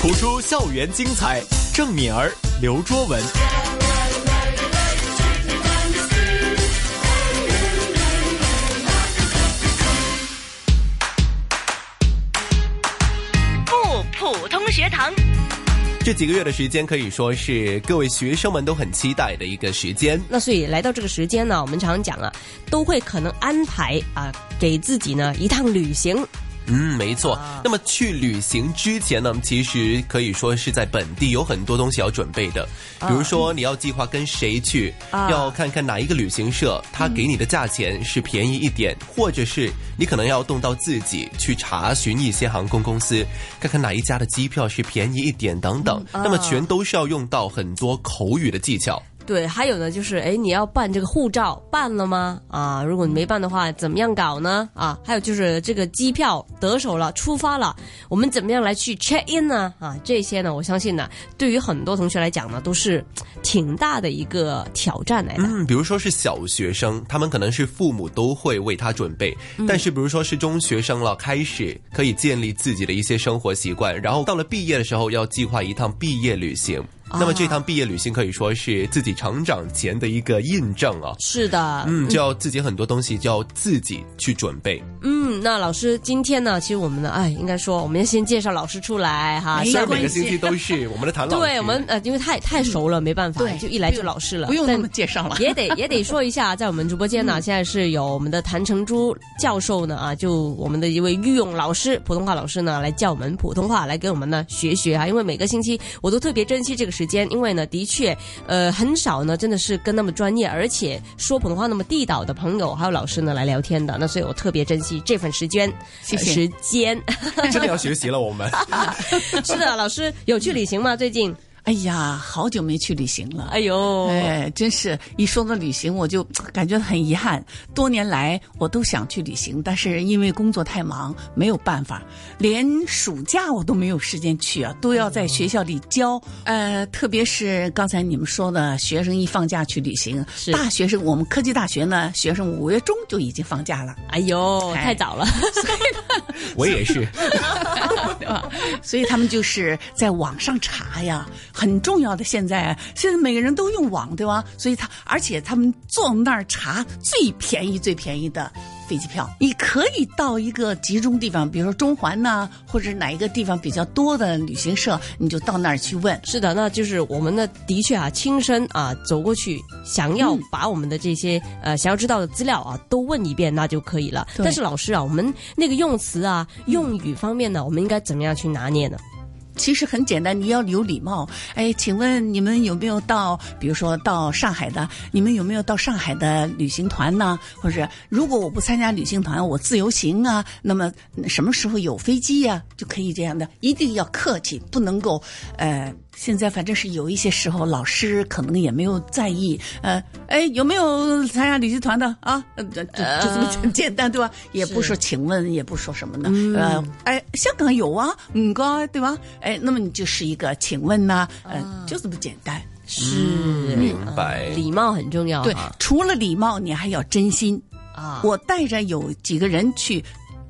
谱出校园精彩，郑敏儿、刘卓文。不普通学堂。这几个月的时间可以说是各位学生们都很期待的一个时间。那所以来到这个时间呢，我们常常讲啊，都会可能安排啊，给自己呢一趟旅行。嗯，没错。那么去旅行之前呢，其实可以说是在本地有很多东西要准备的，比如说你要计划跟谁去，要看看哪一个旅行社，他给你的价钱是便宜一点，或者是你可能要动到自己去查询一些航空公司，看看哪一家的机票是便宜一点等等。那么全都是要用到很多口语的技巧。对，还有呢，就是哎，你要办这个护照，办了吗？啊，如果你没办的话，怎么样搞呢？啊，还有就是这个机票得手了，出发了，我们怎么样来去 check in 呢？啊，这些呢，我相信呢，对于很多同学来讲呢，都是挺大的一个挑战来的。嗯，比如说是小学生，他们可能是父母都会为他准备，但是比如说是中学生了，开始可以建立自己的一些生活习惯，然后到了毕业的时候，要计划一趟毕业旅行。那么这趟毕业旅行可以说是自己成长前的一个印证啊。是的，嗯，就要自己很多东西就要自己去准备。嗯，那老师今天呢，其实我们呢，哎，应该说我们要先介绍老师出来哈。虽然每个星期都是我们的谭老师，对我们呃，因为太太熟了，没办法，就一来就老师了，不用那么介绍了。也得也得说一下，在我们直播间呢，现在是有我们的谭成珠教授呢啊，就我们的一位御用老师，普通话老师呢，来教我们普通话，来给我们呢学学啊。因为每个星期我都特别珍惜这个时间，因为呢的。的确，呃，很少呢，真的是跟那么专业，而且说普通话那么地道的朋友还有老师呢来聊天的，那所以我特别珍惜这份时间。谢谢。时间 真的要学习了，我们 是的，老师有去旅行吗？最近？哎呀，好久没去旅行了。哎呦，哎，真是一说到旅行，我就 感觉很遗憾。多年来我都想去旅行，但是因为工作太忙，没有办法。连暑假我都没有时间去啊，都要在学校里教。呃，特别是刚才你们说的学生一放假去旅行，大学生我们科技大学呢，学生五月中就已经放假了。哎呦，太早了。我也是，对吧？所以他们就是在网上查呀。很重要的，现在现在每个人都用网，对吧？所以他而且他们坐那儿查最便宜、最便宜的飞机票。你可以到一个集中地方，比如说中环呐，或者哪一个地方比较多的旅行社，你就到那儿去问。是的，那就是我们的的确啊，亲身啊走过去，想要把我们的这些呃想要知道的资料啊都问一遍，那就可以了。但是老师啊，我们那个用词啊、用语方面呢，我们应该怎么样去拿捏呢？其实很简单，你要有礼貌。哎，请问你们有没有到，比如说到上海的？你们有没有到上海的旅行团呢？或者如果我不参加旅行团，我自由行啊？那么什么时候有飞机呀？就可以这样的，一定要客气，不能够呃。现在反正是有一些时候，老师可能也没有在意。呃，哎，有没有参加旅行团的啊？就就这么简单，对吧？也不说请问，也不说什么的。呃，哎，香港有啊，嗯，高对吧？哎，那么你就是一个请问呐，嗯，就这么简单。是，明白。礼貌很重要。对，除了礼貌，你还要真心啊。我带着有几个人去。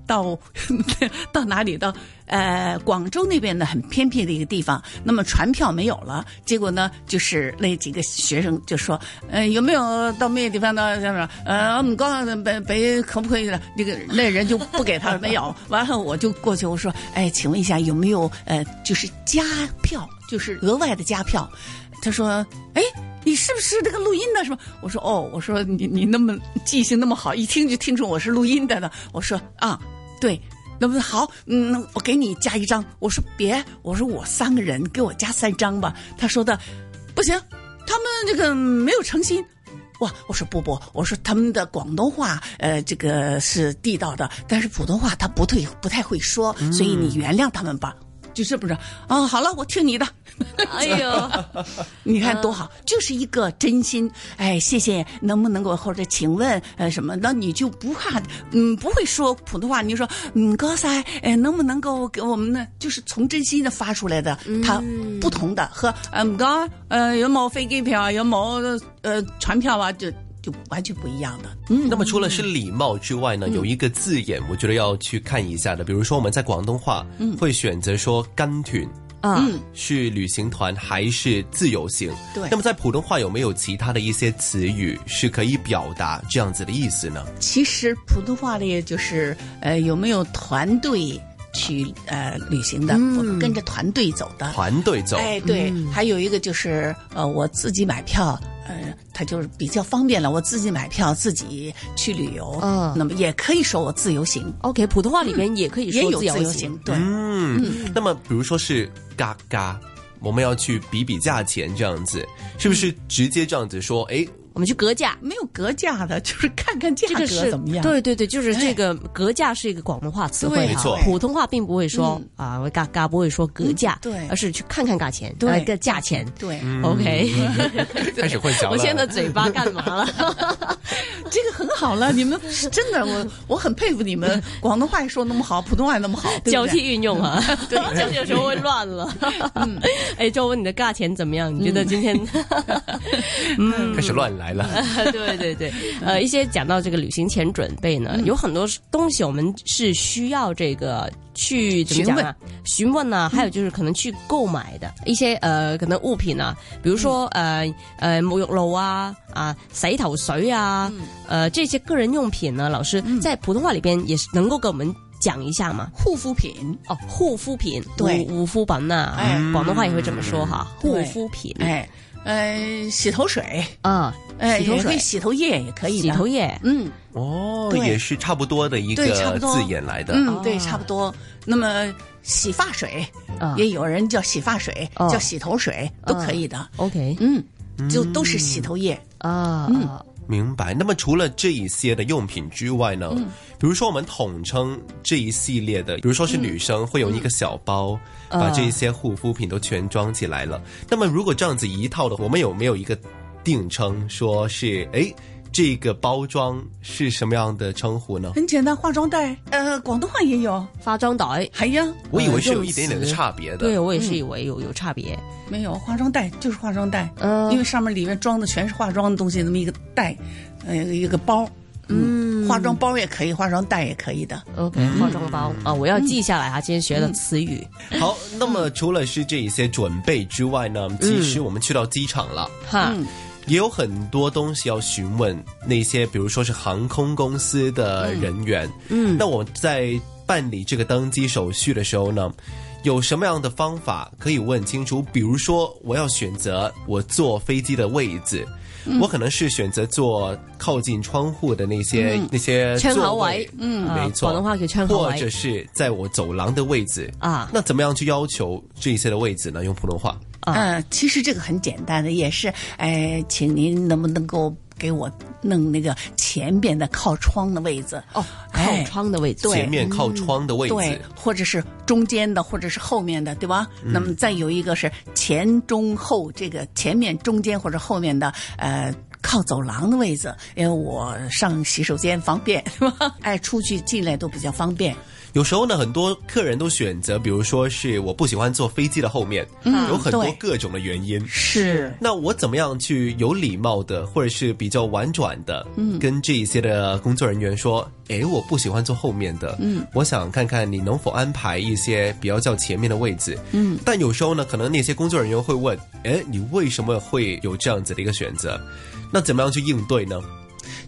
到 到哪里？到呃广州那边的很偏僻的一个地方。那么船票没有了，结果呢，就是那几个学生就说：“呃，有没有到那个地方的？什么？呃，我们刚北北可不可以？那个那人就不给他没有。完了，我就过去，我说：哎，请问一下，有没有呃，就是加票，就是额外的加票？他说：哎，你是不是那个录音的？什么？我说：哦，我说你你那么记性那么好，一听就听出我是录音的呢。我说：啊。对，那么好，嗯，我给你加一张。我说别，我说我三个人，给我加三张吧。他说的不行，他们这个没有诚心。哇，我说不不，我说他们的广东话，呃，这个是地道的，但是普通话他不对，不太会说，所以你原谅他们吧。就是不是啊？好了，我听你的。哎呦，你看多好，就是一个真心。哎，谢谢，能不能够或者请问呃什么？那你就不怕嗯不会说普通话？你说嗯高塞哎能不能够给我们呢？就是从真心的发出来的，它不同的和嗯高呃有冇飞机票啊？有冇呃船票啊？就就完全不一样的。嗯，那么除了是礼貌之外呢，有一个字眼，我觉得要去看一下的，比如说我们在广东话会选择说“跟团”。嗯，是旅行团还是自由行？对。那么在普通话有没有其他的一些词语是可以表达这样子的意思呢？其实普通话里就是呃，有没有团队去呃旅行的，我们跟着团队走的。团队走。哎，对。还有一个就是呃，我自己买票。呃，它就是比较方便了，我自己买票，自己去旅游，嗯，那么也可以说我自由行。OK，普通话里面也可以说自由行，对。嗯，那么比如说是嘎嘎，我们要去比比价钱这样子，是不是直接这样子说？哎。我们去格价，没有格价的，就是看看价格怎么样。对对对，就是这个格价是一个广东话词汇，没错。普通话并不会说啊，嘎嘎不会说格价，对，而是去看看价钱，对个价钱，对。OK，开始混淆了。我现在嘴巴干嘛了？这个很好了，你们真的，我我很佩服你们，广东话也说那么好，普通话那么好，交替运用啊。对，交替的时候会乱了。嗯，哎，就问你的价钱怎么样？你觉得今天嗯开始乱了？来了，对 对对，呃，一些讲到这个旅行前准备呢，有很多东西我们是需要这个去怎么讲啊？询问。呢，还有就是可能去购买的一些呃，可能物品啊，比如说呃呃沐浴露啊啊洗头水啊，呃这些个人用品呢，老师在普通话里边也是能够给我们讲一下嘛？护肤品。哦，护肤品，对，护肤品呐，哎，广东话也会这么说哈，护肤品，哎。呃，洗头水。啊，洗头水、洗头液也可以。洗头液，嗯，哦，也是差不多的一个字眼来的。嗯，对，差不多。那么洗发水，也有人叫洗发水，叫洗头水，都可以的。OK，嗯，就都是洗头液啊。嗯。明白。那么除了这一些的用品之外呢？比如说我们统称这一系列的，比如说是女生会有一个小包，把这些护肤品都全装起来了。那么如果这样子一套的，我们有没有一个定称，说是哎？这个包装是什么样的称呼呢？很简单，化妆袋。呃，广东话也有化妆袋。还呀，我以为是有一点点的差别的。对，我也是以为有有差别。没有，化妆袋就是化妆袋。嗯，因为上面里面装的全是化妆的东西，那么一个袋，呃，一个包。嗯，化妆包也可以，化妆袋也可以的。OK，化妆包啊，我要记下来啊，今天学的词语。好，那么除了是这一些准备之外呢，其实我们去到机场了。哈。也有很多东西要询问那些，比如说是航空公司的人员。嗯，那我在办理这个登机手续的时候呢，有什么样的方法可以问清楚？比如说，我要选择我坐飞机的位置，我可能是选择坐靠近窗户的那些那些座位，嗯，没错，广东话叫窗口或者是在我走廊的位置啊。那怎么样去要求这些的位置呢？用普通话。嗯，其实这个很简单的，也是，哎，请您能不能够给我弄那个前边的靠窗的位置？哦，靠窗的位置，前面靠窗的位置，对，或者是中间的，或者是后面的，对吧？那么再有一个是前中后，这个前面、中间或者后面的，呃，靠走廊的位置，因为我上洗手间方便，是吧？哎，出去进来都比较方便。有时候呢，很多客人都选择，比如说是我不喜欢坐飞机的后面，嗯，有很多各种的原因。是，那我怎么样去有礼貌的，或者是比较婉转的，嗯，跟这一些的工作人员说，哎，我不喜欢坐后面的，嗯，我想看看你能否安排一些比较较前面的位置，嗯。但有时候呢，可能那些工作人员会问，哎，你为什么会有这样子的一个选择？那怎么样去应对呢？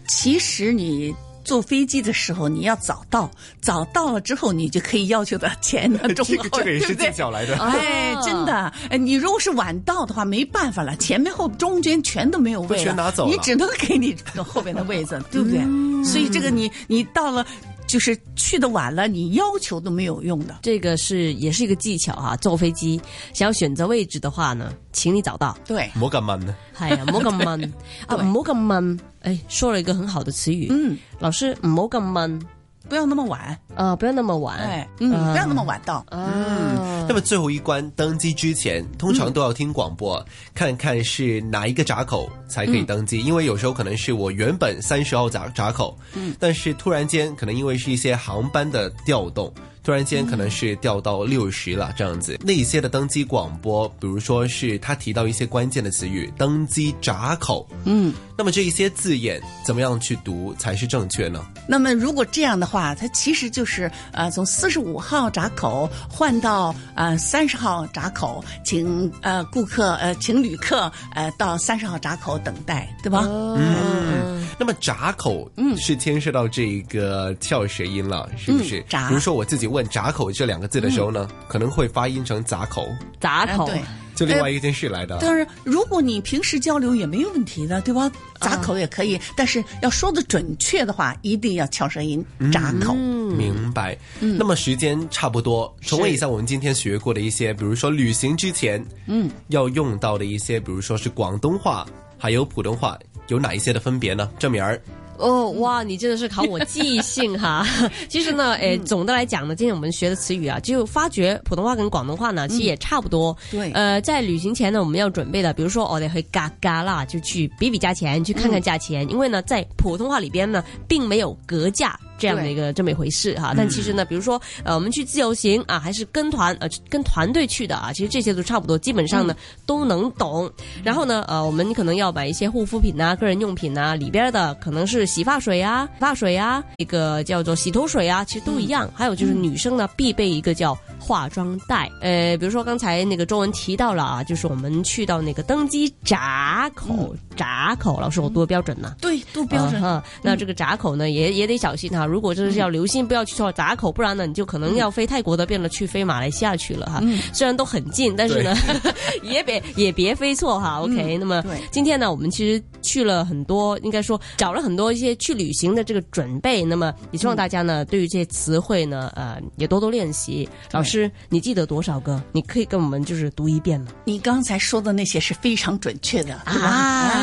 其实你。坐飞机的时候，你要早到，早到了之后，你就可以要求到前的中后，这个也是技巧来的。哎，真的，哎，你如果是晚到的话，没办法了，前面后中间全都没有位了，全拿走了，你只能给你后边的位子，对不对？所以这个你你到了。就是去的晚了，你要求都没有用的。这个是也是一个技巧哈。坐飞机想要选择位置的话呢，请你找到。对，唔好咁问呢。系啊，唔好咁问 啊，唔好咁问。哎，说了一个很好的词语。嗯，老师唔好咁慢。不要那么晚啊！不要那么晚，哎，嗯，不要那么晚到。嗯，那么最后一关登机之前，通常都要听广播，看看是哪一个闸口才可以登机。因为有时候可能是我原本三十号闸闸口，嗯，但是突然间可能因为是一些航班的调动。突然间可能是掉到六十了这样子。那一些的登机广播，比如说是他提到一些关键的词语，登机闸口，嗯，那么这一些字眼怎么样去读才是正确呢？那么如果这样的话，它其实就是呃从四十五号闸口换到呃三十号闸口，请呃顾客呃请旅客呃到三十号闸口等待，对吧？嗯，那么闸口嗯是牵涉到这个翘舌音了，是不是？闸，比如说我自己问“闸口”这两个字的时候呢，可能会发音成“闸口”，闸口。对。就另外一件事来的。当然，如果你平时交流也没有问题的，对吧？闸口也可以，但是要说的准确的话，一定要翘舌音，闸口。明白。那么时间差不多，重温一下我们今天学过的一些，比如说旅行之前，嗯，要用到的一些，比如说是广东话还有普通话，有哪一些的分别呢？郑敏儿。哦哇，你真的是考我记性哈！其实呢，诶，总的来讲呢，今天我们学的词语啊，就发觉普通话跟广东话呢，其实也差不多。对。呃，在旅行前呢，我们要准备的，比如说我得去嘎嘎啦，就去比比价钱，去看看价钱。因为呢，在普通话里边呢，并没有格价。这样的一个这么一回事哈，但其实呢，比如说呃，我们去自由行啊，还是跟团呃，跟团队去的啊，其实这些都差不多，基本上呢都能懂。然后呢，呃，我们可能要买一些护肤品啊、个人用品啊，里边的可能是洗发水啊、发水啊，一个叫做洗头水啊，其实都一样。还有就是女生呢必备一个叫化妆袋，呃，比如说刚才那个中文提到了啊，就是我们去到那个登机闸口，闸口，老师我多标准呢？对，多标准哈。那这个闸口呢，也也得小心哈。如果就是要留心，不要去错闸口，不然呢，你就可能要飞泰国的，变了去飞马来西亚去了哈。虽然都很近，但是呢，也别也别飞错哈。OK，那么今天呢，我们其实去了很多，应该说找了很多一些去旅行的这个准备。那么也希望大家呢，对于这些词汇呢，呃，也多多练习。老师，你记得多少个？你可以跟我们就是读一遍吗？你刚才说的那些是非常准确的啊，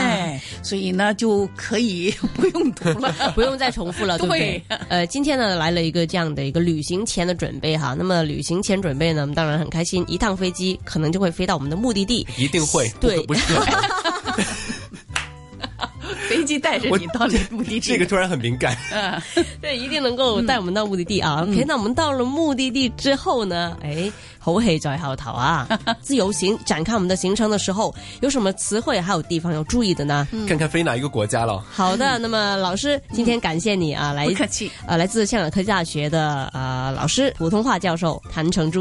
哎，所以呢就可以 不用读了，不用再重复了，对不对？呃，今天呢来了一个这样的一个旅行前的准备哈，那么旅行前准备呢，我们当然很开心，一趟飞机可能就会飞到我们的目的地，一定会，对，不是。飞机带着你到你目的地，这个突然很敏感。嗯，对，一定能够带我们到目的地啊。OK，那我们到了目的地之后呢？哎，好戏在后头啊！自由行展开我们的行程的时候，有什么词汇还有地方要注意的呢？看看飞哪一个国家了。好的，那么老师今天感谢你啊，来客气啊，来自香港科技大学的啊老师，普通话教授谭成珠。